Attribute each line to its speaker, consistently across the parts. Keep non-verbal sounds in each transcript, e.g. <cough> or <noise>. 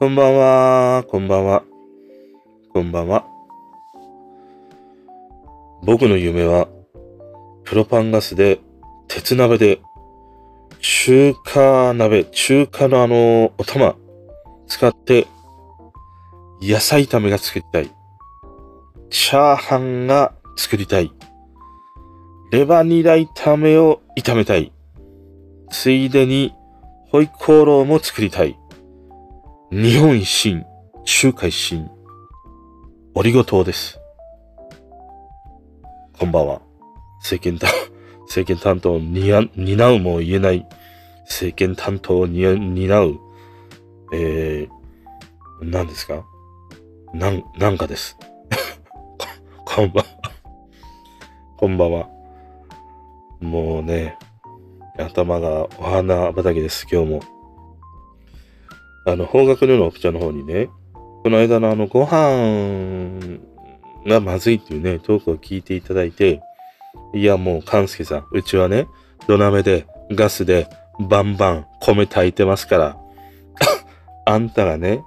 Speaker 1: こんばんは、こんばんは、こんばんは。僕の夢は、プロパンガスで、鉄鍋で、中華鍋、中華のあの、お玉、使って、野菜炒めが作りたい。チャーハンが作りたい。レバニラ炒めを炒めたい。ついでに、ホイコーローも作りたい。日本一新、中華一新、オリゴ糖です。こんばんは。政権担、<laughs> 政権担当を担うも言えない、政権担当を担う、えー、何ですか？なん、なんかです。<laughs> こんばんは。こんばんは。もうね、頭がお花畑です、今日も。あの、方角の奥茶の方にね、この間のあの、ご飯がまずいっていうね、トークを聞いていただいて、いや、もう、勘介さん、うちはね、土鍋で、ガスで、バンバン米炊いてますから、<coughs> あんたがね、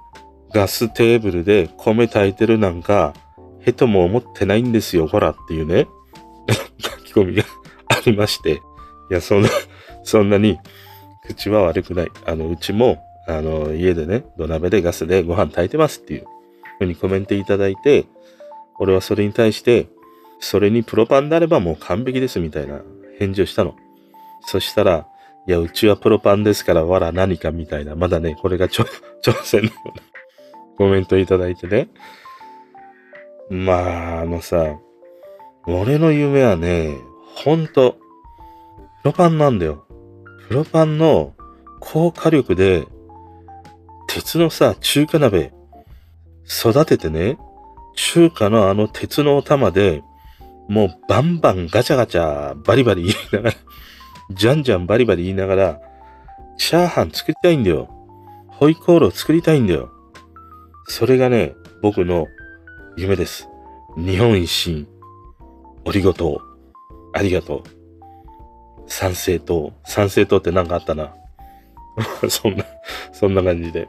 Speaker 1: ガステーブルで米炊いてるなんか、へとも思ってないんですよ、ほらっていうね、<coughs> 書き込みが <coughs> ありまして、いや、そんな、そんなに、口は悪くない。あの、うちも、あの、家でね、土鍋でガスでご飯炊いてますっていうふうにコメントいただいて、俺はそれに対して、それにプロパンであればもう完璧ですみたいな返事をしたの。そしたら、いや、うちはプロパンですから、わら何かみたいな、まだね、これが <laughs> 挑戦のコメントいただいてね。まあ、あのさ、俺の夢はね、ほんと、プロパンなんだよ。プロパンの高火力で鉄のさ、中華鍋、育ててね、中華のあの鉄のお玉で、もうバンバンガチャガチャバリバリ言いながら、じゃんじゃんバリバリ言いながら、チャーハン作りたいんだよ。ホイコーロー作りたいんだよ。それがね、僕の夢です。日本一新。おりごとう。ありがとう。賛成党。賛成党って何かあったな。<laughs> そんな、そんな感じで。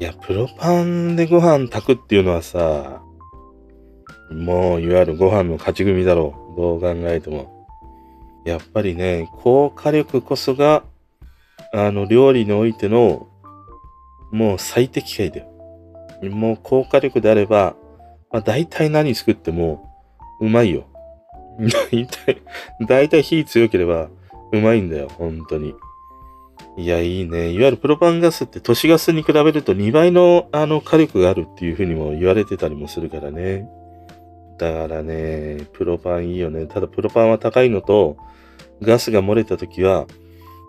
Speaker 1: いや、プロパンでご飯炊くっていうのはさ、もう、いわゆるご飯の勝ち組だろう。どう考えても。やっぱりね、高火力こそが、あの、料理においての、もう最適解だよ。もう高火力であれば、まあ大体何作っても、うまいよ。<laughs> 大体、大体火強ければ、うまいんだよ、本当に。いや、いいね。いわゆるプロパンガスって都市ガスに比べると2倍のあの火力があるっていうふうにも言われてたりもするからね。だからね、プロパンいいよね。ただプロパンは高いのと、ガスが漏れた時は、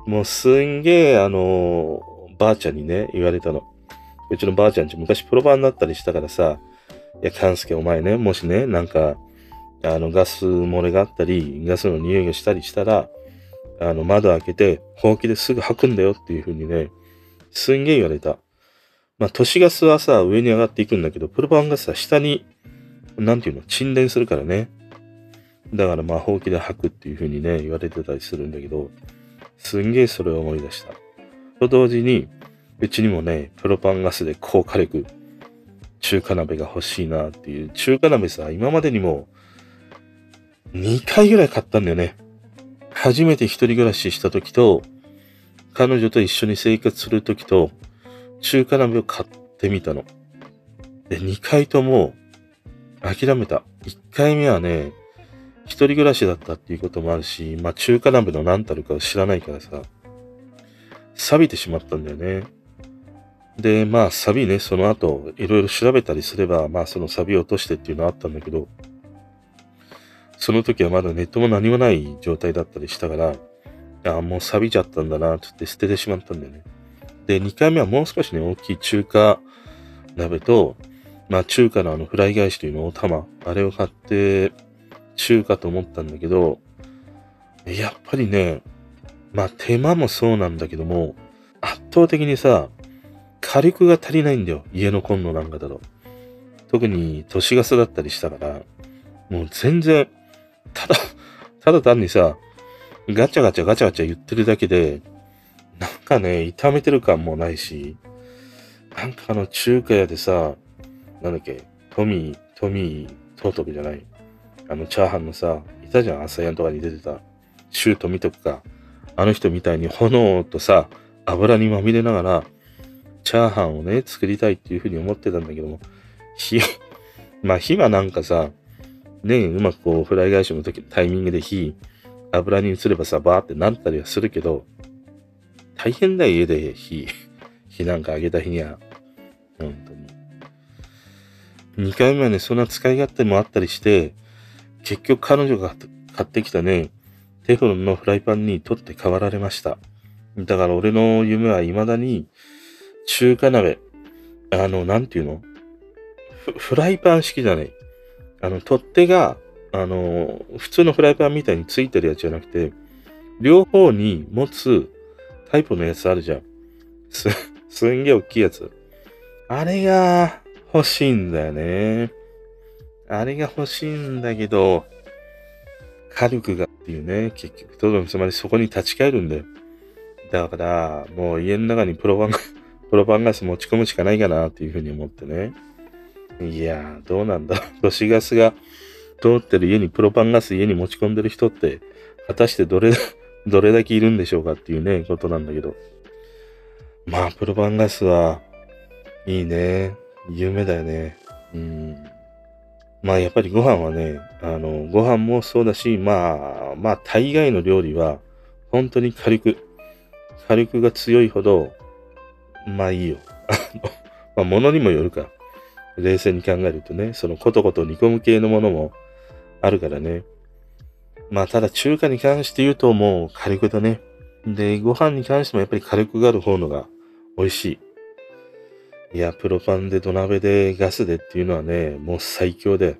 Speaker 1: もうすんげえあの、ばあちゃんにね、言われたの。うちのばあちゃんち昔プロパンだったりしたからさ、いや、勘介お前ね、もしね、なんか、あの、ガス漏れがあったり、ガスの匂いがしたりしたら、あの、窓開けて、ほうきですぐ吐くんだよっていう風にね、すんげえ言われた。まあ、都市ガスはさ、上に上がっていくんだけど、プロパンガスは下に、なんていうの、沈殿するからね。だからまあ、ほうきで吐くっていう風にね、言われてたりするんだけど、すんげえそれを思い出した。と同時に、うちにもね、プロパンガスで高火力、中華鍋が欲しいなっていう。中華鍋さ、今までにも、2回ぐらい買ったんだよね。初めて一人暮らしした時と、彼女と一緒に生活する時と、中華鍋を買ってみたの。で、二回とも諦めた。一回目はね、一人暮らしだったっていうこともあるし、まあ中華鍋の何たるかを知らないからさ、錆びてしまったんだよね。で、まあ錆びね、その後、いろいろ調べたりすれば、まあその錆びを落としてっていうのはあったんだけど、その時はまだネットも何もない状態だったりしたから、ああ、もう錆びちゃったんだな、つって捨ててしまったんだよね。で、2回目はもう少しね、大きい中華鍋と、まあ中華のあのフライ返しというのを玉、あれを買って中華と思ったんだけど、やっぱりね、まあ手間もそうなんだけども、圧倒的にさ、火力が足りないんだよ。家のコンロなんかだと。特に都市ガスだったりしたから、もう全然ただ、ただ単にさ、ガチャガチャガチャガチャ言ってるだけで、なんかね、炒めてる感もないし、なんかあの中華屋でさ、なんだっけ、トミー、トミー、トートクじゃない。あのチャーハンのさ、いたじゃん、朝やんとかに出てた。シュート見とくか。あの人みたいに炎とさ、油にまみれながら、チャーハンをね、作りたいっていうふうに思ってたんだけども、火、<laughs> まあ火はなんかさ、ね、うまくこう、フライ返しの時、タイミングで火、油に移ればさ、バーってなったりはするけど、大変だよ、家で火、<laughs> 火なんかあげた日には。本当に。2回目はね、そんな使い勝手もあったりして、結局彼女が買ってきたね、テフロンのフライパンに取って代わられました。だから俺の夢は未だに、中華鍋、あの、なんていうの？フライパン式じゃない。あの、取っ手が、あの、普通のフライパンみたいについてるやつじゃなくて、両方に持つタイプのやつあるじゃん。す、<laughs> すんげえ大きいやつ。あれが欲しいんだよね。あれが欲しいんだけど、火力がっていうね、結局、とどつまりそこに立ち返るんだよ。だから、もう家の中にプロパン、<laughs> プロパンガス持ち込むしかないかなっていうふうに思ってね。いやー、どうなんだ。<laughs> 都市ガスが通ってる家にプロパンガス家に持ち込んでる人って、果たしてどれ、<laughs> どれだけいるんでしょうかっていうね、ことなんだけど。まあ、プロパンガスは、いいね。夢だよね。うん。まあ、やっぱりご飯はね、あの、ご飯もそうだし、まあ、まあ、大概の料理は、本当に火力、火力が強いほど、まあいいよ。<laughs> まあ、物にもよるか。冷静に考えるとね、そのコトコト煮込む系のものもあるからね。まあ、ただ中華に関して言うともう火力だね。で、ご飯に関してもやっぱり火力がある方のが美味しい。いや、プロパンで土鍋でガスでっていうのはね、もう最強で、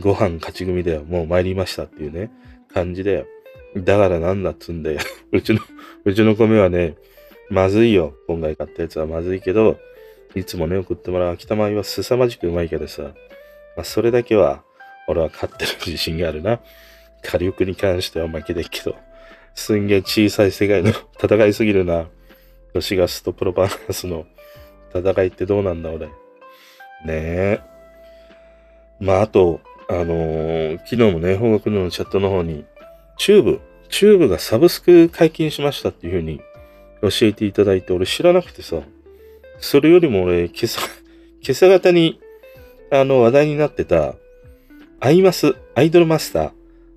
Speaker 1: ご飯勝ち組だよ。もう参りましたっていうね、感じだよ。だからなんだっつんだよ。<laughs> うちの、うちの米はね、まずいよ。今回買ったやつはまずいけど、いつもね、送ってもらう秋田米は凄まじくうまいからさ、まあ、それだけは、俺は勝ってる自信があるな。火力に関しては負けでっけど、すんげえ小さい世界の戦いすぎるな。都市ガスとプロパンガスの戦いってどうなんだ、俺。ねえ。まあ、あと、あのー、昨日もね、方角のチャットの方に、チューブ、チューブがサブスク解禁しましたっていう風に教えていただいて、俺知らなくてさ、それよりも俺、今朝、<laughs> 今朝方に、あの、話題になってた、アイマス、アイドルマスター、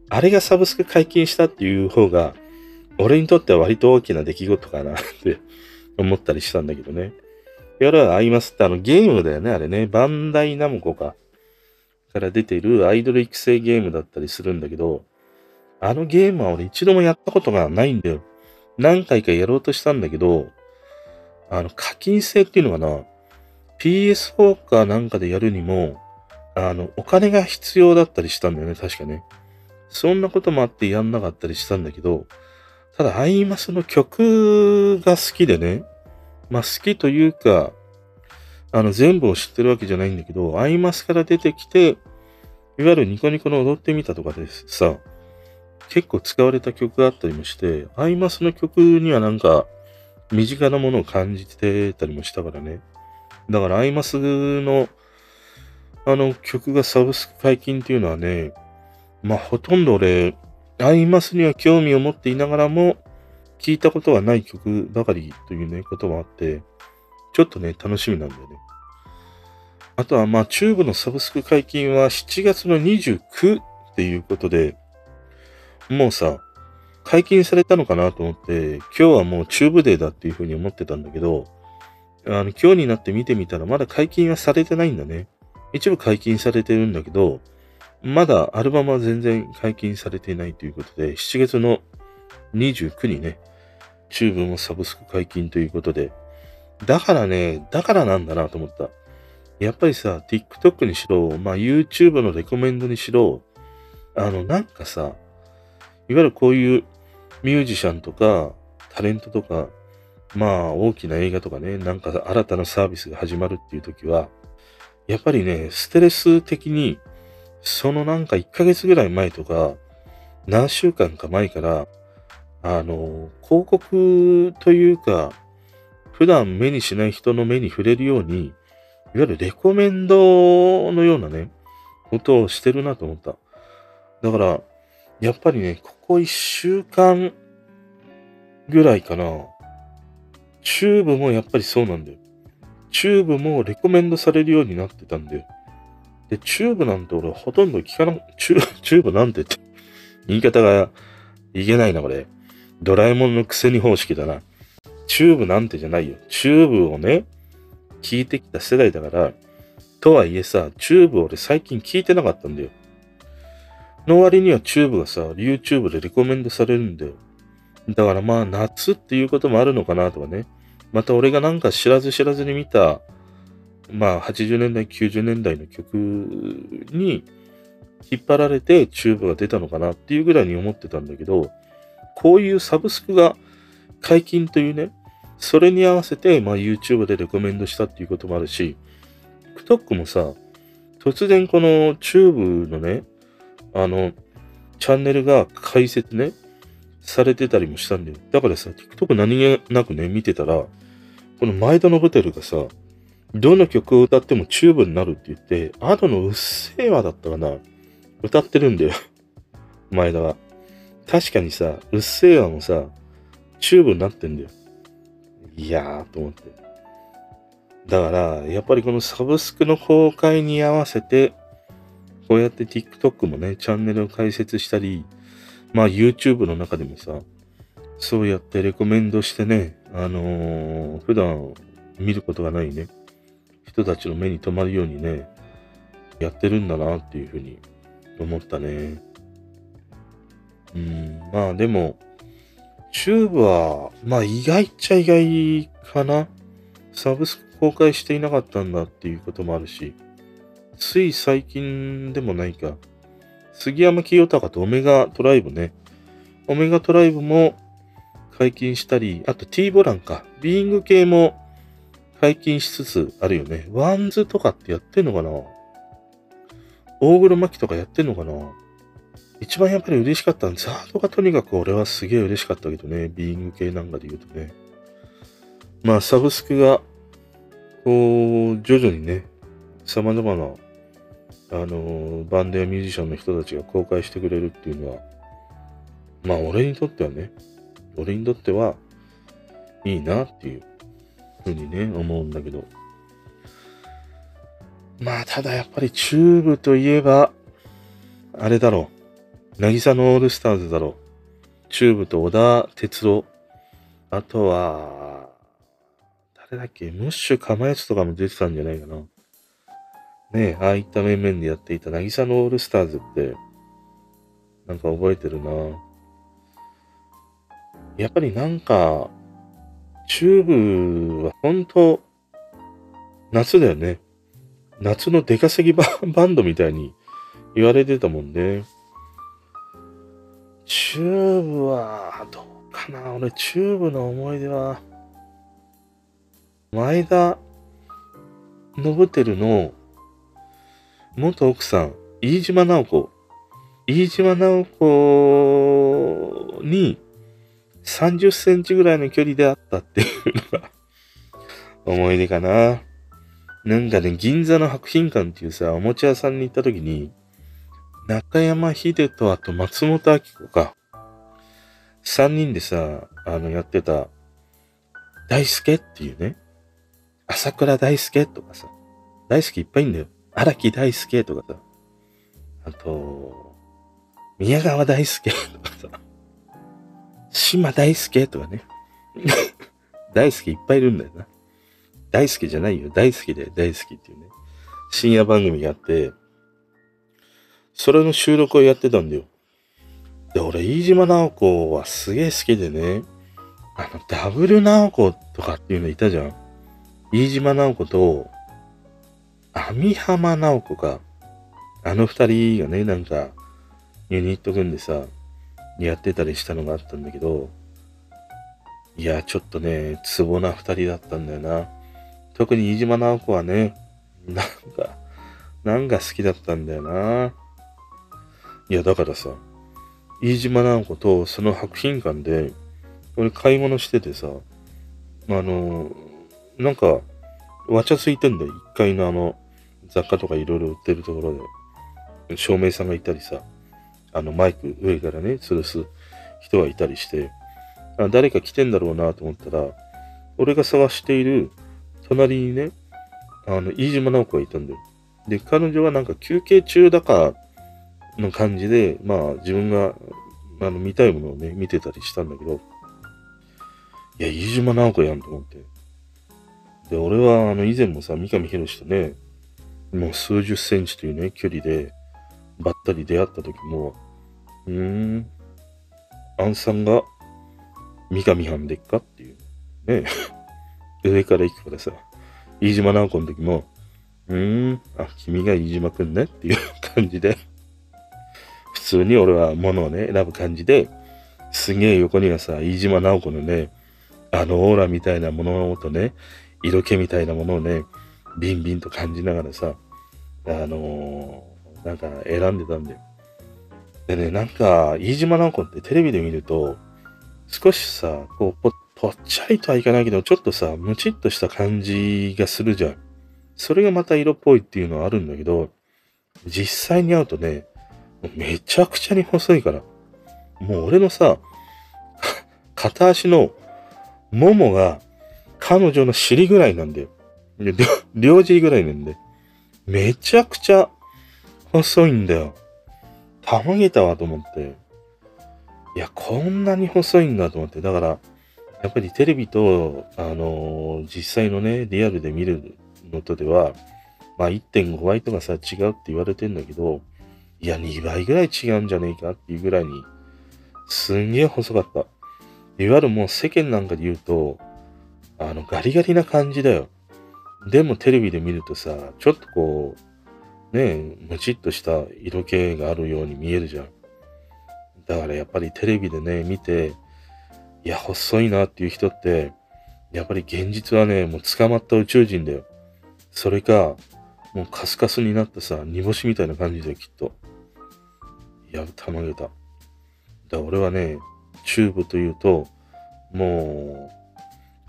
Speaker 1: あれがサブスク解禁したっていう方が、俺にとっては割と大きな出来事かなって思ったりしたんだけどね。やら、アイマスってあのゲームだよね、あれね。バンダイナムコか。から出ているアイドル育成ゲームだったりするんだけど、あのゲームは俺一度もやったことがないんだよ。何回かやろうとしたんだけど、あの、課金制っていうのかな ?PS4 かなんかでやるにも、あの、お金が必要だったりしたんだよね、確かね。そんなこともあってやんなかったりしたんだけど、ただ、アイマスの曲が好きでね、まあ好きというか、あの、全部を知ってるわけじゃないんだけど、アイマスから出てきて、いわゆるニコニコの踊ってみたとかでさ、結構使われた曲があったりもして、アイマスの曲にはなんか、身近なものを感じてたりもしたからね。だから、アイマスの、あの曲がサブスク解禁っていうのはね、まあ、ほとんど俺、アイマスには興味を持っていながらも、聞いたことがない曲ばかりというね、こともあって、ちょっとね、楽しみなんだよね。あとは、まあ、チューブのサブスク解禁は7月の29っていうことで、もうさ、解禁されたのかなと思って、今日はもうチューブデーだっていうふうに思ってたんだけど、あの、今日になって見てみたらまだ解禁はされてないんだね。一部解禁されてるんだけど、まだアルバムは全然解禁されていないということで、7月の29にね、チューブもサブスク解禁ということで、だからね、だからなんだなと思った。やっぱりさ、TikTok にしろ、まあ YouTube のレコメンドにしろ、あの、なんかさ、いわゆるこういうミュージシャンとか、タレントとか、まあ大きな映画とかね、なんか新たなサービスが始まるっていう時は、やっぱりね、ステレス的に、そのなんか1ヶ月ぐらい前とか、何週間か前から、あの、広告というか、普段目にしない人の目に触れるように、いわゆるレコメンドのようなね、ことをしてるなと思った。だから、やっぱりね、こここ一週間ぐらいかな。チューブもやっぱりそうなんだよ。チューブもレコメンドされるようになってたんだよ。で、チューブなんて俺ほとんど聞かな、チュチューブなんてって、言い方がいけないな、これ。ドラえもんのくせに方式だな。チューブなんてじゃないよ。チューブをね、聞いてきた世代だから、とはいえさ、チューブ俺最近聞いてなかったんだよ。の割にはチューブがさ、YouTube でレコメンドされるんだよ。だからまあ夏っていうこともあるのかなとかね。また俺がなんか知らず知らずに見た、まあ80年代、90年代の曲に引っ張られてチューブが出たのかなっていうぐらいに思ってたんだけど、こういうサブスクが解禁というね、それに合わせて、まあ YouTube でレコメンドしたっていうこともあるし、TikTok もさ、突然このチューブのね、あの、チャンネルが開設ね、されてたりもしたんだよ。だからさ、TikTok 何気なくね、見てたら、この前田のホテルがさ、どの曲を歌ってもチューブになるって言って、 Adoのうっせぇわだったかな。歌ってるんだよ。<laughs> 前田は。確かにさ、うっせぇわもさ、チューブになってんだよ。いやーと思って。だから、やっぱりこのサブスクの公開に合わせて、こうやって TikTok もね、チャンネルを開設したり、まあ YouTube の中でもさ、そうやってレコメンドしてね、あのー、普段見ることがないね、人たちの目に留まるようにね、やってるんだなっていうふうに思ったね。うん、まあでも、チューブは、まあ意外っちゃ意外かな。サブスク公開していなかったんだっていうこともあるし、つい最近でもないか。杉山清隆とオメガトライブね。オメガトライブも解禁したり、あと T ボランか。ビーイング系も解禁しつつあるよね。 WANDS とかってやってんのかな大黒摩季とかやってんのかな一番やっぱり嬉しかったの ZARD がとにかく俺はすげえ嬉しかったけどね。ビーイング系なんかで言うとね。まあサブスクが、こう、徐々にね、様々な、あのバンドやミュージシャンの人たちが公開してくれるっていうのは、まあ俺にとってはね、俺にとってはいいなっていうふうにね、思うんだけど。まあただやっぱりチューブといえば、あれだろう。渚のオールスターズだろう。チューブと織田哲郎。あとは、誰だっけ？ムッシュかまやつとかも出てたんじゃないかな。ね、ああいった面々でやっていた渚のオールスターズって、なんか覚えてるなやっぱりなんか、チューブは本当、夏だよね。夏の出稼ぎバンドみたいに言われてたもんね。チューブは、どうかな俺、チューブの思い出は、前田亘輝の元奥さん、飯島直子。飯島直子に30センチぐらいの距離で会ったっていうのが思い出かな。なんかね、銀座の博品館っていうさ、おもちゃ屋さんに行った時に、中山秀人あと松本明子か。三人でさ、あの、やってた、大輔っていうね。朝倉大輔とかさ。大輔いっぱいいんだよ。荒木大輔とかさ。あと、宮川大輔とかさ。島大輔とかね。<laughs> 大輔いっぱいいるんだよな。大輔じゃないよ。大好きで大好きっていうね。深夜番組があって、それの収録をやってたんだよ。で、俺、飯島直子はすげえ好きでね、あの、ダブル直子とかっていうのいたじゃん。飯島直子と、網浜直子か。あの二人がね、なんか、ユニット組んでさ、やってたりしたのがあったんだけど、いや、ちょっとね、ツボな二人だったんだよな。特に飯島直子はね、なんか、なんか好きだったんだよな。いや、だからさ、飯島直子とその博品館で、俺買い物しててさ、あの、なんか、わちゃついてんだよ。1階のあの、雑貨とかいろいろ売ってるところで。照明さんがいたりさ、あの、マイク上からね、吊るす人がいたりして、あ誰か来てんだろうなと思ったら、俺が探している隣にね、あの、飯島直子がいたんだよ。で、彼女はなんか休憩中だかの感じで、まあ自分があの見たいものをね、見てたりしたんだけど、いや、飯島直子やんと思って。で、俺はあの以前もさ、三上博史とね、もう数十センチというね、距離でばったり出会った時も、うーん、アンさんが三上藩でっかっていう。ね <laughs> 上から行くからさ、飯島直子の時も、うーん、あ、君が飯島くんねっていう感じで、普通に俺は物をね、選ぶ感じで、すげえ横にはさ、飯島直子のね、あのオーラみたいなものとね、色気みたいなものをね、ビンビンと感じながらさ、あのー、なんか選んでたんだよ。でね、なんか、飯島直子ってテレビで見ると、少しさ、こう、ぽっちゃりとはいかないけど、ちょっとさ、ムチっとした感じがするじゃん。それがまた色っぽいっていうのはあるんだけど、実際に会うとね、めちゃくちゃに細いから。もう俺のさ、片足のももが彼女の尻ぐらいなんだよ。<laughs> 両尻ぐらいなんで。めちゃくちゃ細いんだよ。たまげたわと思って。いや、こんなに細いんだと思って。だから、やっぱりテレビと、あのー、実際のね、リアルで見るのとでは、まあ1.5倍とかさ、違うって言われてんだけど、いや、2倍ぐらい違うんじゃねえかっていうぐらいに、すんげえ細かった。いわゆるもう世間なんかで言うと、あの、ガリガリな感じだよ。でもテレビで見るとさ、ちょっとこう、ねえ、ムチっとした色気があるように見えるじゃん。だからやっぱりテレビでね、見て、いや、細いなっていう人って、やっぱり現実はね、もう捕まった宇宙人だよ。それか、もうカスカスになったさ、煮干しみたいな感じだよ、きっと。いや、たまげた。だ俺はね、チューブというと、も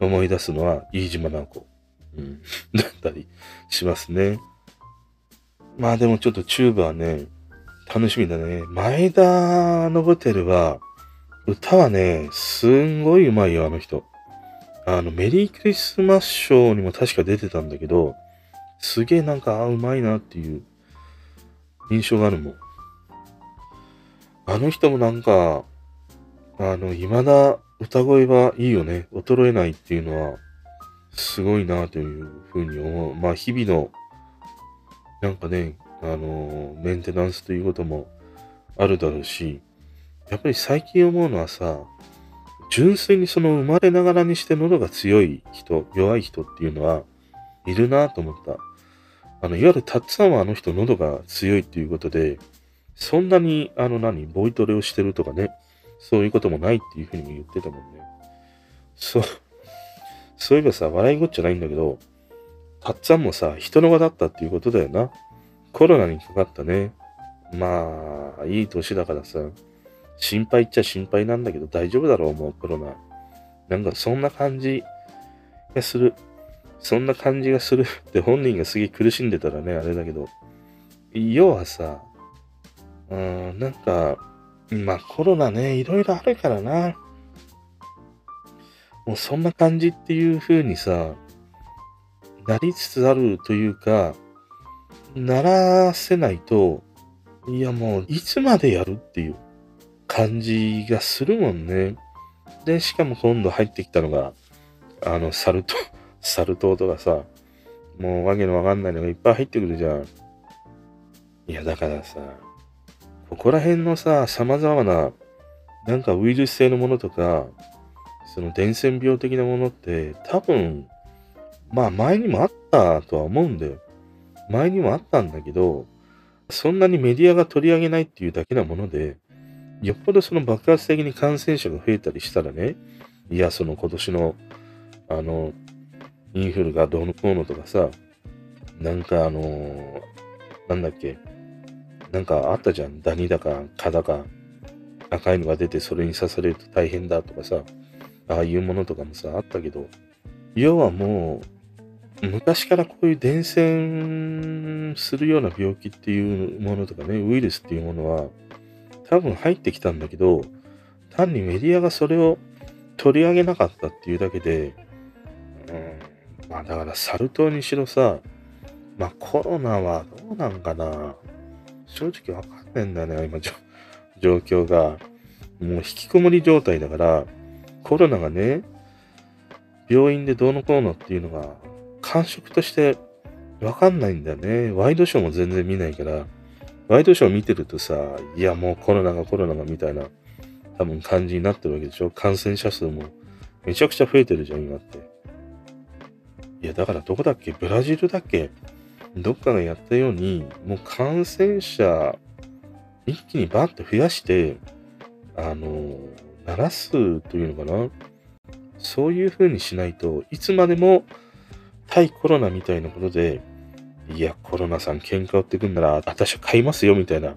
Speaker 1: う、思い出すのは、飯島直子。だったりしますね。まあでもちょっとチューブはね、楽しみだね。前田のホテルは、歌はね、すんごいうまいよ、あの人。あの、メリークリスマスショーにも確か出てたんだけど、すげえなんか、あ、うまいなっていう印象があるもん。あの人もなんか、あの、未だ歌声はいいよね。衰えないっていうのは、すごいなというふうに思う。まあ、日々の、なんかね、あの、メンテナンスということもあるだろうし、やっぱり最近思うのはさ、純粋にその生まれながらにして喉が強い人、弱い人っていうのはいるなと思った。あの、いわゆるたっさんはあの人喉が強いっていうことで、そんなに、あの何、ボイトレをしてるとかね、そういうこともないっていうふうにも言ってたもんね。そう、そういえばさ、笑いごっちゃないんだけど、たっつぁんもさ、人の輪だったっていうことだよな。コロナにかかったね。まあ、いい年だからさ、心配っちゃ心配なんだけど大丈夫だろう、もうコロナ。なんかそんな感じがする。そんな感じがするって本人がすげえ苦しんでたらね、あれだけど。要はさ、うん、なんか、まあコロナね、いろいろあるからな。もうそんな感じっていう風にさ、なりつつあるというか、ならせないと、いやもういつまでやるっていう感じがするもんね。で、しかも今度入ってきたのが、あの、サルト、<laughs> サル痘とかさ、もうわけのわかんないのがいっぱい入ってくるじゃん。いや、だからさ、ここら辺のさ、様々な、なんかウイルス性のものとか、その伝染病的なものって多分、まあ前にもあったとは思うんだよ。前にもあったんだけど、そんなにメディアが取り上げないっていうだけなもので、よっぽどその爆発的に感染者が増えたりしたらね、いや、その今年の、あの、インフルがどうのこうのとかさ、なんかあのー、なんだっけ、なんかあったじゃん。ダニだか、蚊だか、赤いのが出てそれに刺されると大変だとかさ、ああいうものとかもさ、あったけど、要はもう昔からこういう伝染するような病気っていうものとかね、ウイルスっていうものは多分入ってきたんだけど、単にメディアがそれを取り上げなかったっていうだけで、うん、まあだからサル痘にしろさ、まあコロナはどうなんかな。正直わかんないんだよね、今状況が。もう引きこもり状態だから、コロナがね、病院でどうのこうのっていうのが感触としてわかんないんだよね。ワイドショーも全然見ないから、ワイドショー見てるとさ、いやもうコロナがコロナがみたいな多分感じになってるわけでしょ。感染者数もめちゃくちゃ増えてるじゃん、今って。いや、だからどこだっけ？ブラジルだっけ？どっかがやったように、もう感染者一気にバッと増やして、あの、鳴らすというのかな？そういう風にしないといつまでも対コロナみたいなことで、いや、コロナさん喧嘩売ってくんなら、私は買いますよ、みたいな。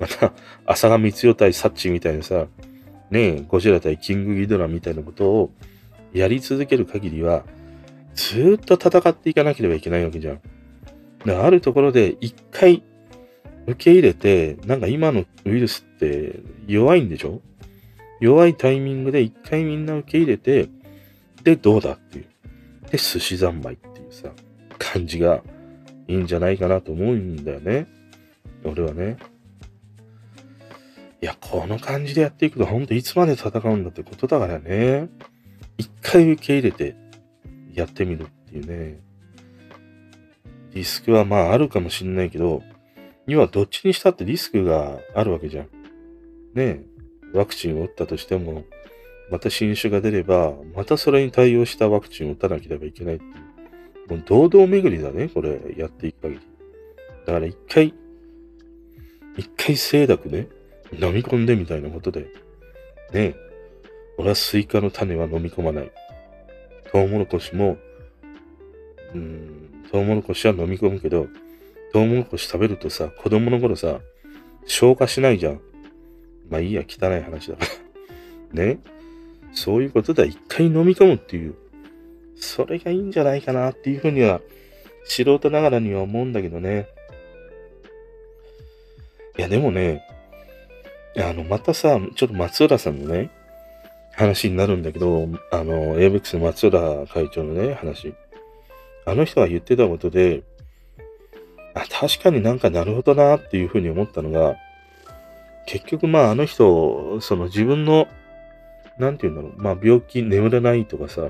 Speaker 1: また、浅賀光代対サッチみたいなさ、ねえ、ゴジラ対キングギドラみたいなことをやり続ける限りは、ずっと戦っていかなければいけないわけじゃん。だあるところで一回受け入れて、なんか今のウイルスって弱いんでしょ？弱いタイミングで一回みんな受け入れて、で、どうだっていう。で、寿司三昧っていうさ、感じがいいんじゃないかなと思うんだよね。俺はね。いや、この感じでやっていくと、ほんといつまで戦うんだってことだからね。一回受け入れてやってみるっていうね。リスクはまああるかもしんないけど、要はどっちにしたってリスクがあるわけじゃん。ねえ、ワクチンを打ったとしても、また新種が出れば、またそれに対応したワクチンを打たなければいけないっていう。もう堂々巡りだね、これ、やっていく限り。だから一回、一回清濁ね、飲み込んでみたいなことで。ねえ、俺はスイカの種は飲み込まない。トウモロコシも、うん、トウモロコシは飲み込むけど、トウモロコシ食べるとさ、子供の頃さ、消化しないじゃん。まあいいや、汚い話だから。<laughs> ね。そういうことで一回飲み込むっていう。それがいいんじゃないかなっていうふうには、素人ながらには思うんだけどね。いや、でもね、あの、またさ、ちょっと松浦さんのね、話になるんだけど、あの、ABEX の松浦会長のね、話。あの人が言ってたことで、あ、確かになんかなるほどなっていうふうに思ったのが、結局まああの人、その自分の、なんて言うんだろう、まあ病気、眠れないとかさ、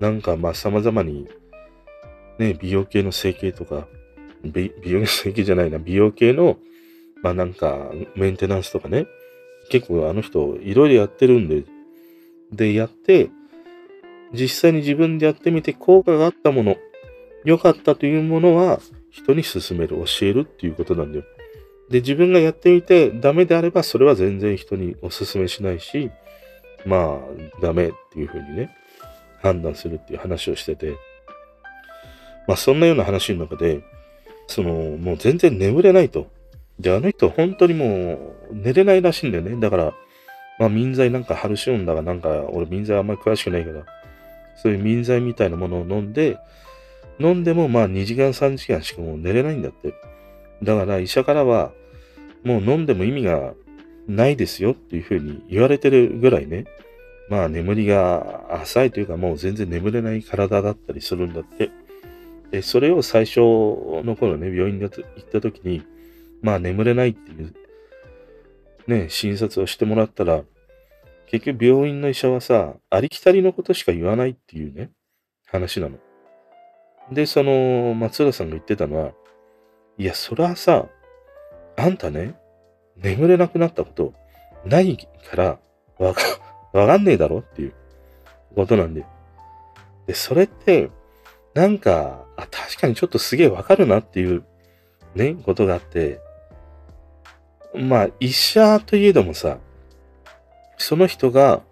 Speaker 1: なんかまあ様々に、ね、美容系の整形とか、美美容の整形じゃないな、美容系の、まあなんかメンテナンスとかね、結構あの人いろいろやってるんで、でやって、実際に自分でやってみて効果があったもの、良かったというものは人に勧める、教えるっていうことなんだよ。で、自分がやってみてダメであれば、それは全然人にお勧めしないし、まあ、ダメっていうふうにね、判断するっていう話をしてて、まあ、そんなような話の中で、その、もう全然眠れないと。で、あの人本当にもう寝れないらしいんだよね。だから、まあ、民剤なんかハルシオンだがなんか、俺民剤あんまり詳しくないから、そういう民剤みたいなものを飲んで、飲んでもまあ2時間3時間しかもう寝れないんだって。だから医者からは、もう飲んでも意味がないですよっていうふうに言われてるぐらいね、まあ眠りが浅いというかもう全然眠れない体だったりするんだって。で、それを最初の頃ね、病院に行った時に、まあ眠れないっていう、ね、診察をしてもらったら、結局病院の医者はさ、ありきたりのことしか言わないっていうね、話なの。で、その松浦さんが言ってたのは、いや、それはさ、あんたね、眠れなくなったことないからわか、<laughs> わかんねえだろっていうことなんで。で、それって、なんか、あ、確かにちょっとすげえわかるなっていうね、ことがあって、まあ、医者といえどもさ、その人が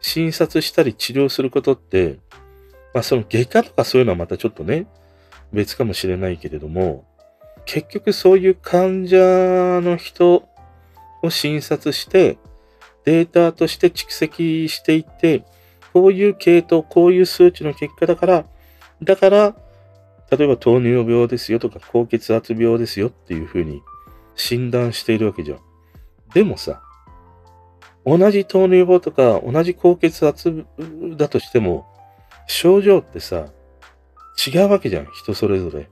Speaker 1: 診察したり治療することって、まあその外科とかそういうのはまたちょっとね、別かもしれないけれども、結局そういう患者の人を診察して、データとして蓄積していって、こういう系統、こういう数値の結果だから、だから例えば糖尿病ですよとか高血圧病ですよっていうふうに診断しているわけじゃん。でもさ、同じ糖尿病とか同じ高血圧だとしても、症状ってさ、違うわけじゃん。人それぞれ。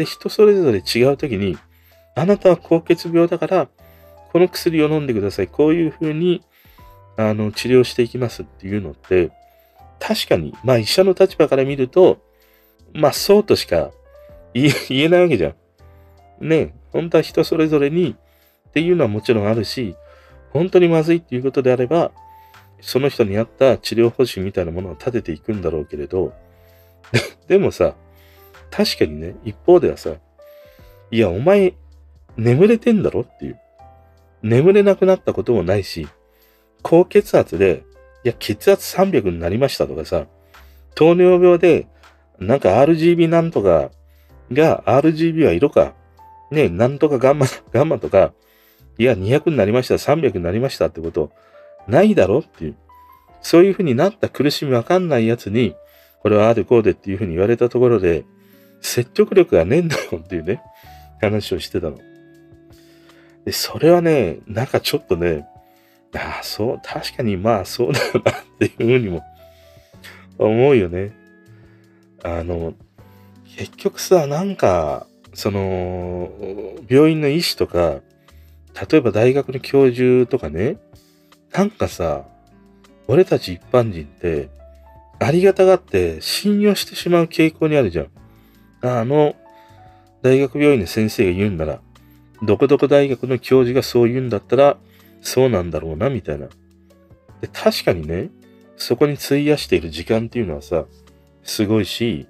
Speaker 1: で、人それぞれ違うときに、あなたは高血病だから、この薬を飲んでください。こういうふうに、あの、治療していきますっていうのって、確かに、まあ医者の立場から見ると、まあそうとしか <laughs> 言えないわけじゃん。ね本当は人それぞれにっていうのはもちろんあるし、本当にまずいっていうことであれば、その人に合った治療方針みたいなものを立てていくんだろうけれど、でもさ、確かにね、一方ではさ、いや、お前、眠れてんだろっていう。眠れなくなったこともないし、高血圧で、いや、血圧300になりましたとかさ、糖尿病で、なんか RGB なんとかが、RGB は色か、ね、なんとかガンマ、<laughs> ガンマとか、いや、200になりました、300になりましたってこと、ないだろっていう。そういうふうになった苦しみわかんないやつに、これはああでこうでっていうふうに言われたところで、説得力がねえんだよっていうね、話をしてたの。で、それはね、なんかちょっとね、ああ、そう、確かにまあそうだよなっていうふうにも思うよね。あの、結局さ、なんか、その、病院の医師とか、例えば大学の教授とかね、なんかさ、俺たち一般人って、ありがたがって信用してしまう傾向にあるじゃん。あの、大学病院の先生が言うんなら、どこどこ大学の教授がそう言うんだったら、そうなんだろうな、みたいな。で確かにね、そこに費やしている時間っていうのはさ、すごいし、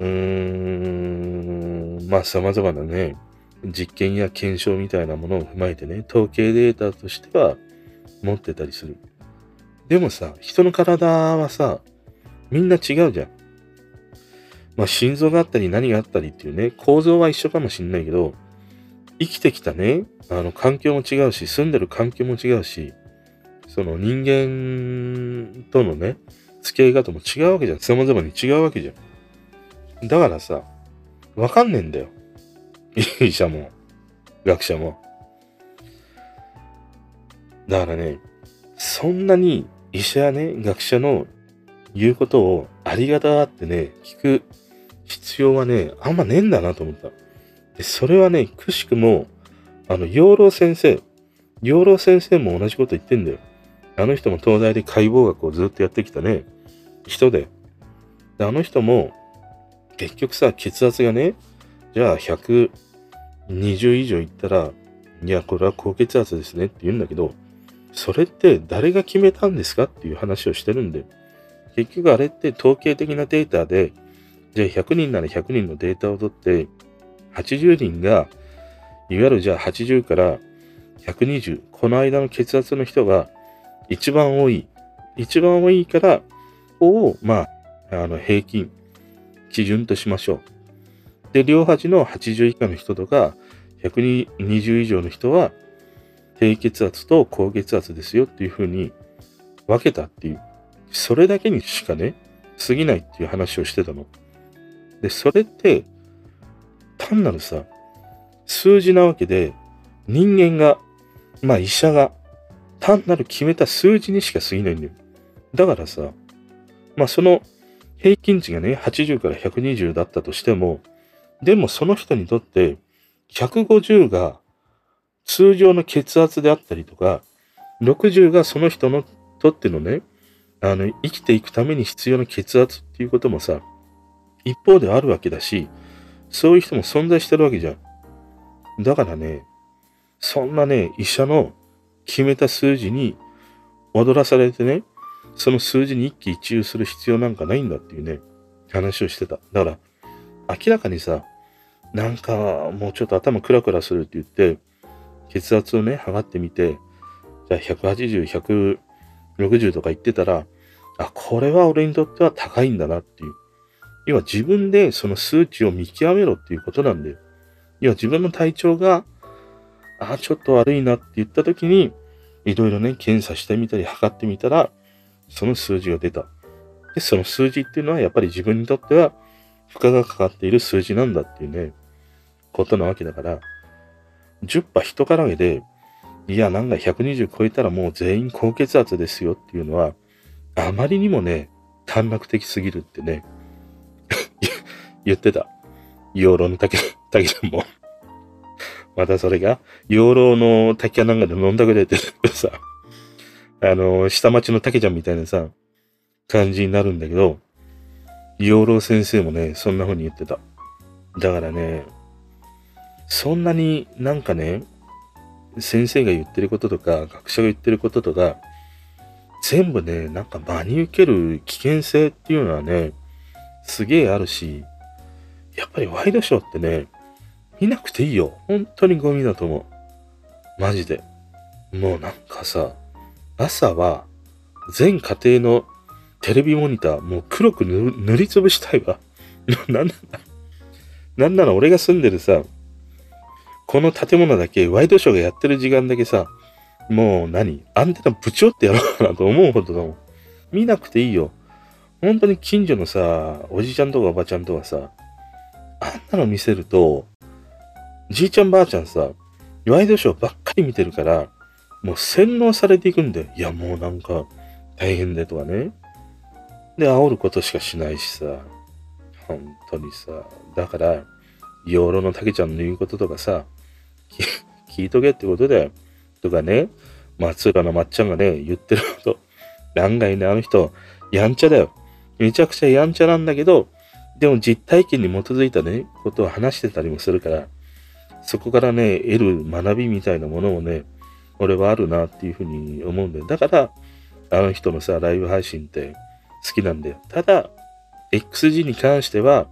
Speaker 1: うーん、まあ様々なね、実験や検証みたいなものを踏まえてね、統計データとしては持ってたりする。でもさ、人の体はさ、みんな違うじゃん。まあ心臓があったり何があったりっていうね、構造は一緒かもしんないけど、生きてきたね、あの環境も違うし、住んでる環境も違うし、その人間とのね、付き合い方も違うわけじゃん。様々に違うわけじゃん。だからさ、わかんねえんだよ。<laughs> 医者も、学者も。だからね、そんなに医者やね、学者の言うことをありがたがってね、聞く必要はね、あんまねえんだなと思った。で、それはね、くしくも、あの、養老先生、養老先生も同じこと言ってんだよ。あの人も東大で解剖学をずっとやってきたね、人で。で、あの人も、結局さ、血圧がね、じゃあ120以上いったら、いや、これは高血圧ですねって言うんだけど、それって誰が決めたんですかっていう話をしてるんで、結局あれって統計的なデータで、じゃあ100人なら100人のデータを取って、80人が、いわゆるじゃあ80から120、この間の血圧の人が一番多い。一番多いから、を、まあ、あの、平均、基準としましょう。で、両端の80以下の人とか、120以上の人は、低血圧と高血圧ですよっていうふうに分けたっていう。それだけにしかね、過ぎないっていう話をしてたの。で、それって、単なるさ、数字なわけで、人間が、まあ医者が、単なる決めた数字にしか過ぎないんだよ。だからさ、まあその平均値がね、80から120だったとしても、でもその人にとって、150が通常の血圧であったりとか、60がその人のとってのね、あの、生きていくために必要な血圧っていうこともさ、一方であるわけだし、そういう人も存在してるわけじゃん。だからね、そんなね、医者の決めた数字に踊らされてね、その数字に一喜一憂する必要なんかないんだっていうね、話をしてた。だから、明らかにさ、なんかもうちょっと頭クラクラするって言って、血圧をね、測ってみて、じゃあ180、160とか言ってたら、あ、これは俺にとっては高いんだなっていう。要は自分でその数値を見極めろっていうことなんだよ。要は自分の体調が、あ、ちょっと悪いなって言った時に、いろいろね、検査してみたり測ってみたら、その数字が出た。で、その数字っていうのはやっぱり自分にとっては負荷がかかっている数字なんだっていうね、ことなわけだから、10波人からげで、いや、なんか120超えたらもう全員高血圧ですよっていうのは、あまりにもね、短絡的すぎるってね、言ってた。養老の竹、<laughs> 竹さんも。<laughs> またそれが、養老の竹やなんかで飲んだくれってさ、<laughs> あの、下町の竹ちゃんみたいなさ、感じになるんだけど、養老先生もね、そんな風に言ってた。だからね、そんなになんかね、先生が言ってることとか、学者が言ってることとか、全部ね、なんか真に受ける危険性っていうのはね、すげえあるし、やっぱりワイドショーってね、見なくていいよ。本当にゴミだと思う。マジで。もうなんかさ、朝は全家庭のテレビモニターもう黒く塗りつぶしたいわ。<laughs> なんなら、なんなら俺が住んでるさ、この建物だけワイドショーがやってる時間だけさ、もう何アンテナぶち折ってやろうかなと思うほどだもん。見なくていいよ。本当に近所のさ、おじちゃんとかおばちゃんとかさ、あんなの見せると、じいちゃんばあちゃんさ、ワイドショーばっかり見てるから、もう洗脳されていくんだよ。いや、もうなんか、大変でとかね。で、煽ることしかしないしさ、本当にさ、だから、養老の竹ちゃんの言うこととかさ、聞いとけってことだよ。とかね、松浦のまっちゃんがね、言ってること。案外ね、あの人、やんちゃだよ。めちゃくちゃやんちゃなんだけど、でも実体験に基づいたね、ことを話してたりもするから、そこからね、得る学びみたいなものもね、俺はあるなっていうふうに思うんだよ。だから、あの人のさ、ライブ配信って好きなんだよ。ただ、XG に関しては、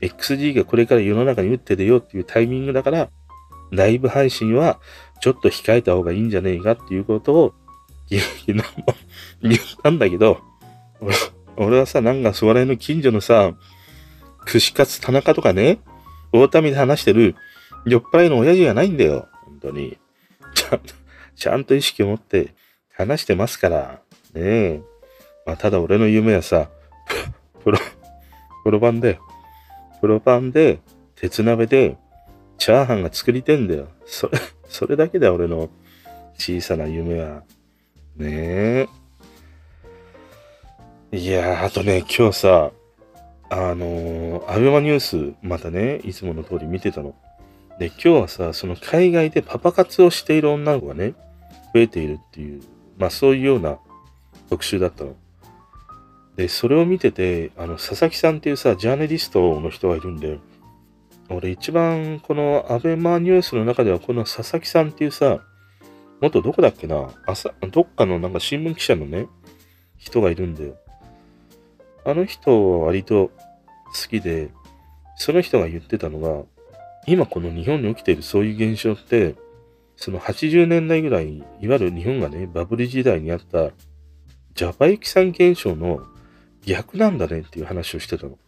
Speaker 1: XG がこれから世の中に打って出ようっていうタイミングだから、ライブ配信はちょっと控えた方がいいんじゃねえかっていうことを、昨日も言ったんだけど、俺はさ、なんか、そわらの近所のさ、串カツ田中とかね、大民で話してる酔っ払いの親父がないんだよ。本当に。ちゃんと、ちゃんと意識を持って話してますから。ねえ。まあ、ただ俺の夢はさ、プロ、プロ版で、プロパンで、鉄鍋で、チャーハンが作りてんだよ。それ、それだけだよ俺の小さな夢は。ねえ。いやー、あとね、今日さ、あのー、アベマニュース、またね、いつもの通り見てたの。で、今日はさ、その海外でパパ活をしている女の子がね、増えているっていう、まあそういうような特集だったの。で、それを見てて、あの、佐々木さんっていうさ、ジャーナリストの人がいるんで、俺一番このアベマニュースの中ではこの佐々木さんっていうさ、元どこだっけな？朝、どっかのなんか新聞記者のね、人がいるんだよ。あの人は割と好きで、その人が言ってたのが、今この日本に起きているそういう現象って、その80年代ぐらい、いわゆる日本がね、バブル時代にあったジャパユキさん現象の逆なんだねっていう話をしてたの。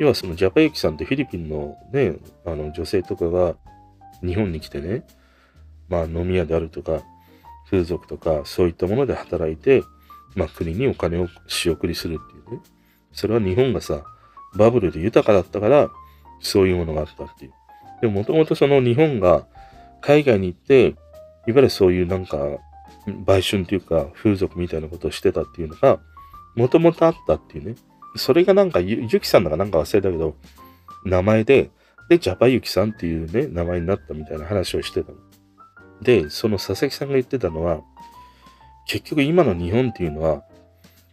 Speaker 1: 要はそのジャパユキさんってフィリピンのね、あの女性とかが日本に来てね、まあ飲み屋であるとか、風俗とかそういったもので働いて、まあ国にお金を仕送りするっていうね。それは日本がさ、バブルで豊かだったから、そういうものがあったっていう。でももともとその日本が海外に行って、いわゆるそういうなんか、売春というか風俗みたいなことをしてたっていうのが、もともとあったっていうね。それがなんかゆ、ゆきさんだかなんか忘れたけど、名前で、で、ジャパユキさんっていうね、名前になったみたいな話をしてたの。で、その佐々木さんが言ってたのは、結局今の日本っていうのは、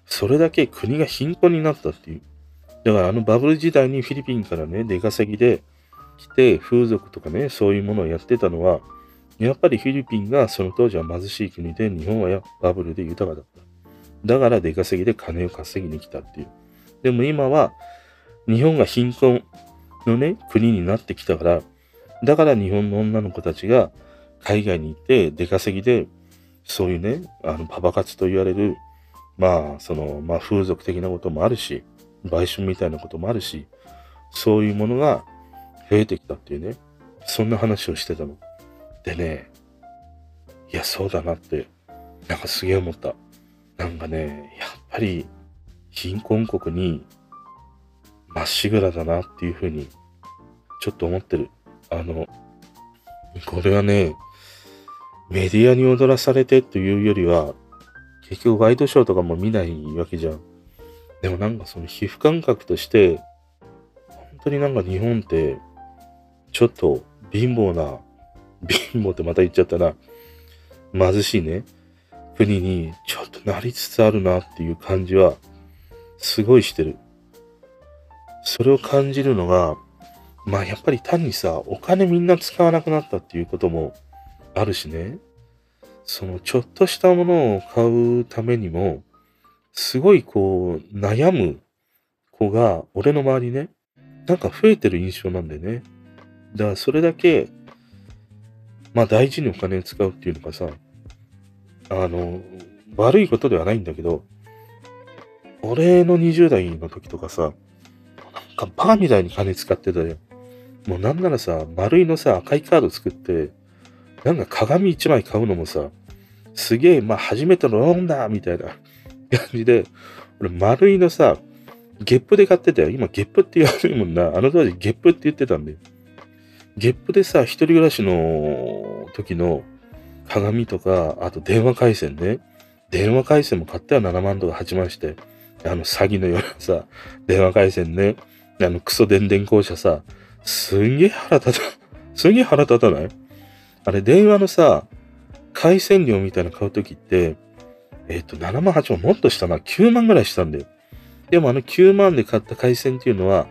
Speaker 1: それだけ国が貧困になったっていう。だからあのバブル時代にフィリピンからね、出稼ぎで来て風俗とかね、そういうものをやってたのは、やっぱりフィリピンがその当時は貧しい国で、日本はバブルで豊かだった。だから出稼ぎで金を稼ぎに来たっていう。でも今は、日本が貧困のね、国になってきたから、だから日本の女の子たちが海外に行って出稼ぎで、そういうね、あの、パパ活と言われるまあ、その、まあ、風俗的なこともあるし、売春みたいなこともあるし、そういうものが増えてきたっていうね、そんな話をしてたの。でね、いや、そうだなって、なんかすげえ思った。なんかね、やっぱり、貧困国に、まっしぐらだなっていうふうに、ちょっと思ってる。あの、これはね、メディアに踊らされてというよりは、結局ワイドショーとかも見ないわけじゃん。でもなんかその皮膚感覚として、本当になんか日本って、ちょっと貧乏な、<laughs> 貧乏ってまた言っちゃったな、貧しいね、国にちょっとなりつつあるなっていう感じは、すごいしてる。それを感じるのが、まあやっぱり単にさ、お金みんな使わなくなったっていうこともあるしね。そのちょっとしたものを買うためにも、すごいこう悩む子が俺の周りね、なんか増えてる印象なんだよね。だからそれだけ、まあ大事にお金を使うっていうのがさ、あの、悪いことではないんだけど、俺の20代の時とかさ、なんかバカみたいに金使ってたよ。もうなんならさ、丸いのさ、赤いカード作って、なんか鏡一枚買うのもさ、すげえ、まあ初めてのローンだみたいな <laughs> 感じで、俺丸いのさ、ゲップで買ってたよ。今ゲップって言わないもんな。あの当時ゲップって言ってたんだよ。ゲップでさ、一人暮らしの時の鏡とか、あと電話回線ね。電話回線も買っては7万とか8万して、あの詐欺のようなさ、電話回線ね。あのクソ電電公社さ、すんげえ腹立た、すんげえ腹立たない？あれ、電話のさ、回線料みたいなの買うときって、えっ、ー、と、7万、8万、もっとしたな、9万ぐらいしたんだよ。でもあの9万で買った回線っていうのは、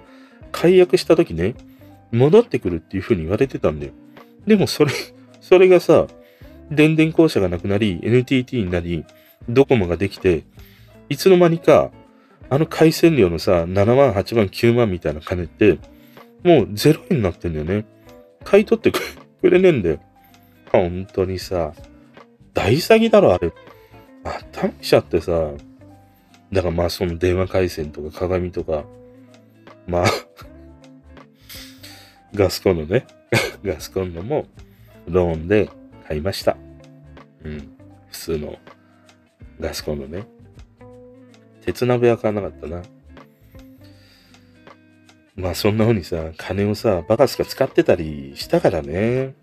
Speaker 1: 解約したときね、戻ってくるっていう風に言われてたんだよ。でもそれ、<laughs> それがさ、電電公社がなくなり、NTT になり、ドコモができて、いつの間にか、あの回線料のさ、7万、8万、9万みたいな金って、もう0円になってんだよね。買い取ってくれねえんだよ。本当にさ、大詐欺だろ、あれ。頭きちゃってさ、だからまあその電話回線とか鏡とか、まあ <laughs> ガスコンロね。<laughs> ガスコンロもローンで買いました。うん。普通のガスコンロね。鉄鍋は買わなかったな。まあそんな風にさ、金をさ、バカすか使ってたりしたからね。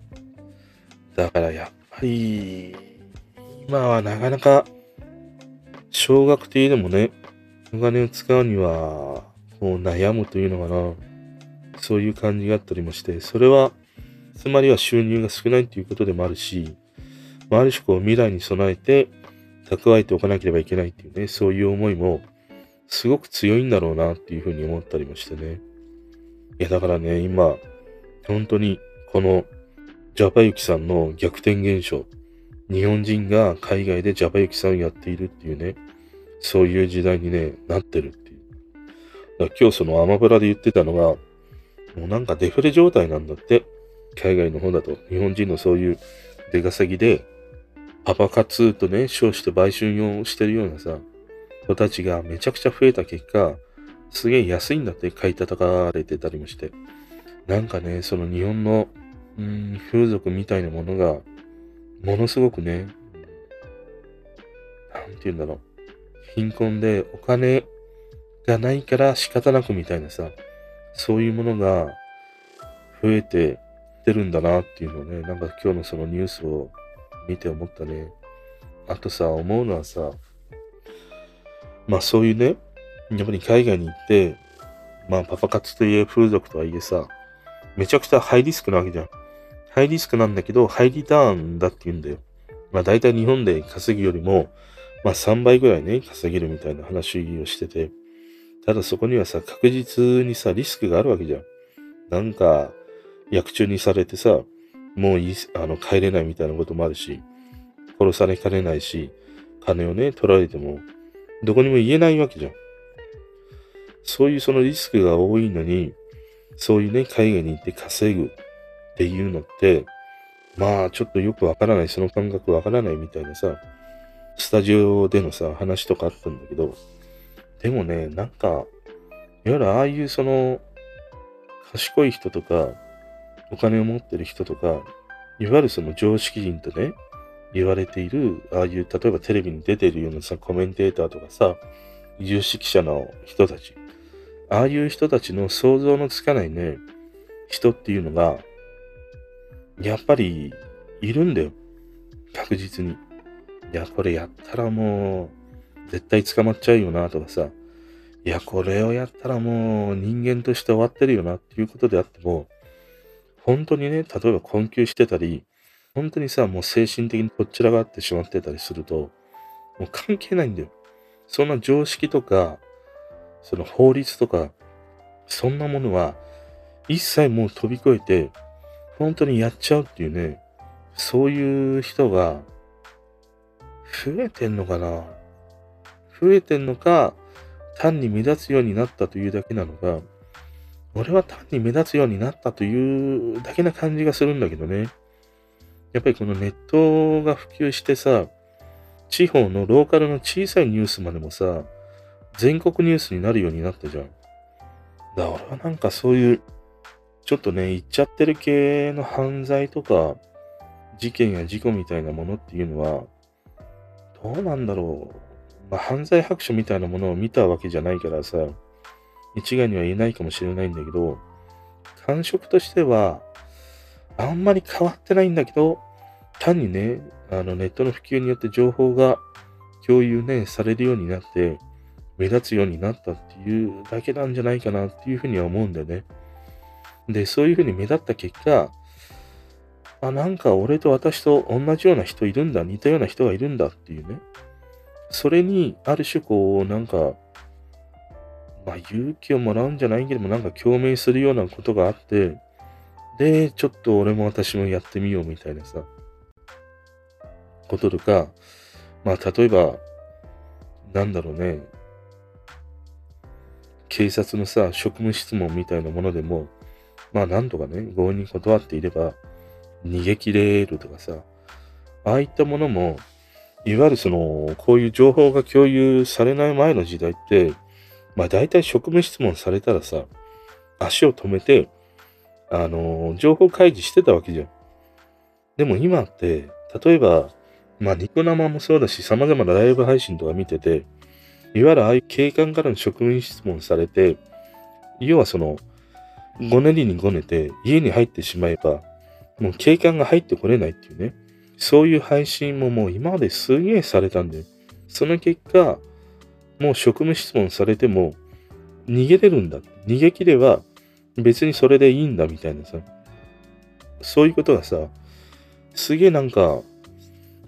Speaker 1: だからやっぱり、今はなかなか、小学生でもね、お金を使うには、こう悩むというのかな。そういう感じがあったりもして、それは、つまりは収入が少ないということでもあるし、まあ、ある種こう未来に備えて蓄えておかなければいけないっていうね、そういう思いもすごく強いんだろうなっていうふうに思ったりもしてね。いや、だからね、今、本当にこのジャパユキさんの逆転現象。日本人が海外でジャパユキさんをやっているっていうね、そういう時代にね、なってるっていう。だから今日そのアマブラで言ってたのが、もうなんかデフレ状態なんだって。海外の方だと。日本人のそういう出稼ぎで、パパ活とね、称して売春をしてるようなさ、人たちがめちゃくちゃ増えた結果、すげえ安いんだって買い叩かれてたりもして。なんかね、その日本のうん、風俗みたいなものが、ものすごくね、なんて言うんだろう。貧困でお金がないから仕方なくみたいなさ、そういうものが増えてってるんだなっていうのをね、なんか今日のそのニュースを見て思ったね。あとさ、思うのはさ、まあそういうね、やっぱり海外に行って、まあパパ活といえ風俗とはいえさ、めちゃくちゃハイリスクなわけじゃん。ハイリスクなんだけど、ハイリターンだって言うんだよ。まあ大体日本で稼ぐよりも、まあ3倍ぐらいね、稼げるみたいな話をしてて。ただそこにはさ、確実にさ、リスクがあるわけじゃん。なんか、薬中にされてさ、もういい、あの、帰れないみたいなこともあるし、殺されかねないし、金をね、取られても、どこにも言えないわけじゃん。そういうそのリスクが多いのに、そういうね、海外に行って稼ぐっていうのって、まあちょっとよくわからない、その感覚わからないみたいなさ、スタジオでのさ、話とかあったんだけど、でもね、なんか、いわゆるああいうその、賢い人とか、お金を持ってる人とか、いわゆるその常識人とね、言われている、ああいう、例えばテレビに出てるようなさ、コメンテーターとかさ、有識者の人たち、ああいう人たちの想像のつかないね、人っていうのが、やっぱりいるんだよ。確実に。いや、これやったらもう、絶対捕まっちゃうよな、とかさ。いや、これをやったらもう人間として終わってるよなっていうことであっても、本当にね、例えば困窮してたり、本当にさ、もう精神的にこちらがってしまってたりすると、もう関係ないんだよ。そんな常識とか、その法律とか、そんなものは一切もう飛び越えて、本当にやっちゃうっていうね、そういう人が増えてんのかな増えてんのか、単に目立つようになったというだけなのか、俺は単に目立つようになったというだけな感じがするんだけどね。やっぱりこのネットが普及してさ、地方のローカルの小さいニュースまでもさ、全国ニュースになるようになったじゃん。だから俺はなんかそういう、ちょっとね、言っちゃってる系の犯罪とか、事件や事故みたいなものっていうのは、どうなんだろう。まあ、犯罪白書みたいなものを見たわけじゃないからさ、一概には言えないかもしれないんだけど、感触としては、あんまり変わってないんだけど、単にね、あのネットの普及によって情報が共有ね、されるようになって、目立つようになったっていうだけなんじゃないかなっていうふうには思うんだよね。で、そういうふうに目立った結果、あ、なんか俺と私と同じような人いるんだ、似たような人がいるんだっていうね。それに、ある種こう、なんか、まあ勇気をもらうんじゃないけども、なんか共鳴するようなことがあって、で、ちょっと俺も私もやってみようみたいなさ、こととか、まあ例えば、なんだろうね、警察のさ、職務質問みたいなものでも、まあなんとかね、強引に断っていれば、逃げ切れるとかさ、ああいったものも、いわゆるその、こういう情報が共有されない前の時代って、まあ大体職務質問されたらさ、足を止めて、あの、情報開示してたわけじゃん。でも今って、例えば、まあニコ生もそうだし、様々なライブ配信とか見てて、いわゆるああいう警官からの職務質問されて、要はその、ごねりにごねて家に入ってしまえば、もう警官が入ってこれないっていうね。そういう配信ももう今まですげえされたんで、その結果、もう職務質問されても逃げれるんだ。逃げ切れば別にそれでいいんだみたいなさ。そういうことがさ、すげえなんか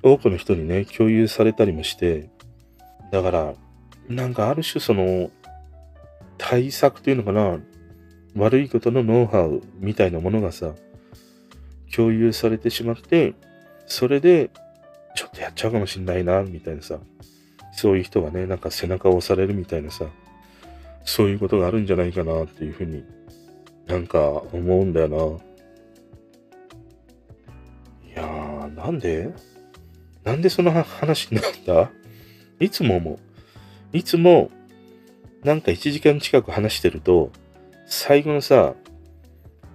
Speaker 1: 多くの人にね、共有されたりもして、だから、なんかある種その対策というのかな、悪いことのノウハウみたいなものがさ、共有されてしまって、それで、ちょっとやっちゃうかもしんないな、みたいなさ、そういう人がね、なんか背中を押されるみたいなさ、そういうことがあるんじゃないかなっていうふうになんか思うんだよな。いやー、なんで？なんでその話になった？いつも思う。いつも、なんか1時間近く話してると、最後のさ、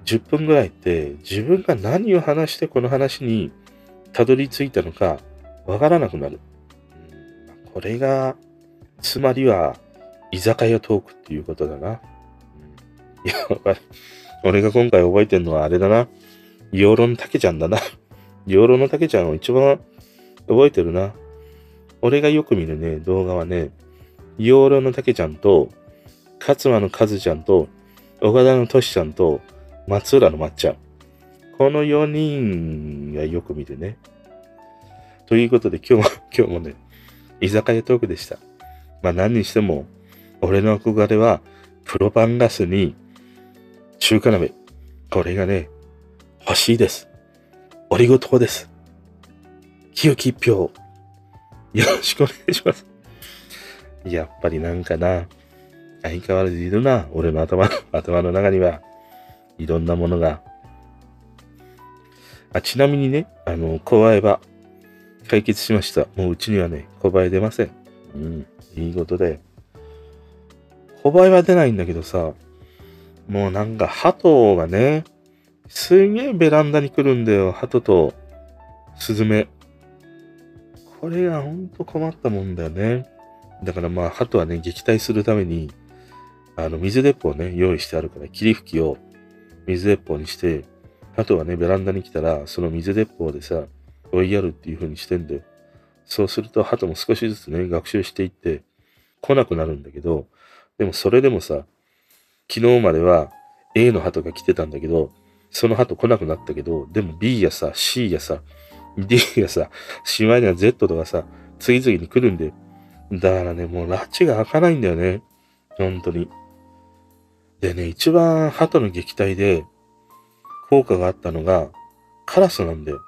Speaker 1: 10分ぐらいって自分が何を話してこの話にたどり着いたのかわからなくなる。これが、つまりは、居酒屋トークっていうことだな。い、俺が今回覚えてるのはあれだな。養老の竹ちゃんだな。養老の竹ちゃんを一番覚えてるな。俺がよく見るね、動画はね、養老の竹ちゃんと、勝間の和ちゃんと、岡田のとしちゃんと、松浦のまっちゃん。この4人がよく見るね。ということで今日も、<laughs> 今日もね、居酒屋トークでした。まあ何にしても、俺の憧れは、プロパンガスに、中華鍋。これがね、欲しいです。おりごとです。清き一票、よろしくお願いします。やっぱりなんかな、相変わらずいるな、俺の頭、<laughs> 頭の中には。いろんなものが。あ、ちなみにね、あの、小映えは解決しました。もううちにはね、小映え出ません。うん、いいことで。小映えは出ないんだけどさ、もうなんか鳩がね、すげえベランダに来るんだよ。鳩とスズメ。これがほんと困ったもんだよね。だからまあ、鳩はね、撃退するために、あの、水鉄砲ね、用意してあるから、霧吹きを水鉄砲にして、鳩がね、ベランダに来たら、その水鉄砲でさ、追いやるっていう風にしてんだよ。そうすると、鳩も少しずつね、学習していって、来なくなるんだけど、でもそれでもさ、昨日までは A の鳩が来てたんだけど、その鳩来なくなったけど、でも B やさ、C やさ、D やさ、しまいには Z とかさ、次々に来るんで、だからね、もう拉致が開かないんだよね。本当に。でね、一番鳩の撃退で効果があったのがカラスなんだよ。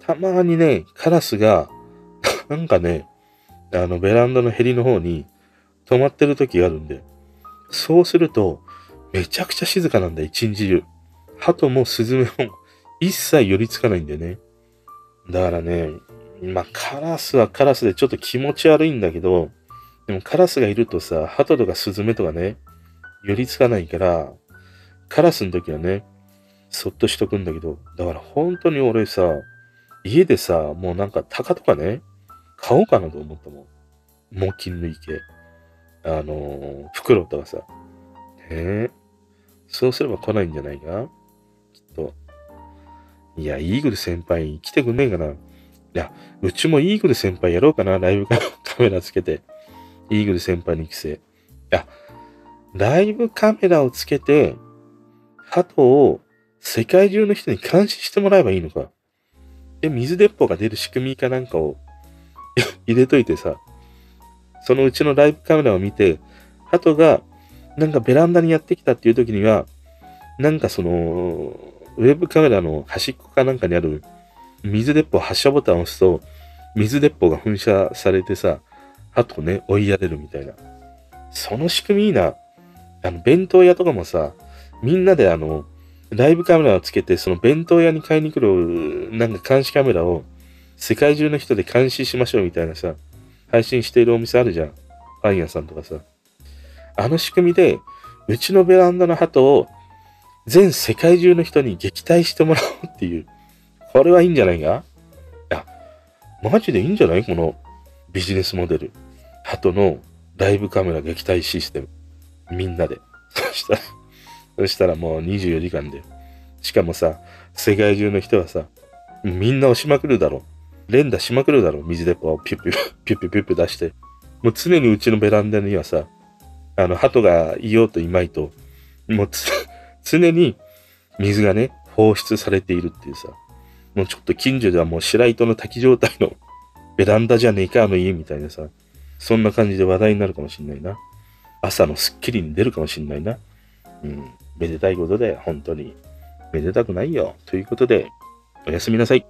Speaker 1: たまにね、カラスが、<laughs> なんかね、あのベランダのヘリの方に止まってる時があるんで、そうすると、めちゃくちゃ静かなんだ、一日中。鳩もスズメも一切寄りつかないんだよね。だからね、まあ、カラスはカラスでちょっと気持ち悪いんだけど、でもカラスがいるとさ、鳩とかスズメとかね、寄りつかないから、カラスの時はね、そっとしとくんだけど、だから本当に俺さ、家でさ、もうなんか鷹とかね、買おうかなと思ったもん。猛禽類系。あのー、袋とかさ。えそうすれば来ないんじゃないか？きっと。いや、イーグル先輩来てくんねえかな。いや、うちもイーグル先輩やろうかな。ライブカメラつけて。イーグル先輩に育成。いや、ライブカメラをつけて、鳩を世界中の人に監視してもらえばいいのか。で、水鉄砲が出る仕組みかなんかを <laughs> 入れといてさ、そのうちのライブカメラを見て、鳩がなんかベランダにやってきたっていう時には、なんかその、ウェブカメラの端っこかなんかにある水鉄砲発射ボタンを押すと、水鉄砲が噴射されてさ、鳩をね、追いやれるみたいな。その仕組みいいな。あの、弁当屋とかもさ、みんなであの、ライブカメラをつけて、その弁当屋に買いに来る、なんか監視カメラを、世界中の人で監視しましょうみたいなさ、配信しているお店あるじゃん。パン屋さんとかさ。あの仕組みで、うちのベランダの鳩を全世界中の人に撃退してもらおうっていう。これはいいんじゃないか？いや、マジでいいんじゃない？このビジネスモデル。鳩のライブカメラ撃退システム。みんなで。そしたら、そしたらもう24時間で。しかもさ、世界中の人はさ、みんな押しまくるだろう。連打しまくるだろう。水鉄砲をピュッピュッ、ピュッピュッピュッピュ出して。もう常にうちのベランダにはさ、あの、鳩がいようといまいと、もう常に水がね、放出されているっていうさ、もうちょっと近所ではもう白糸の滝状態のベランダじゃねえか、あの家みたいなさ、そんな感じで話題になるかもしんないな。朝のスッキリに出るかもしんないな。うん。めでたいことで、本当に。めでたくないよ。ということで、おやすみなさい。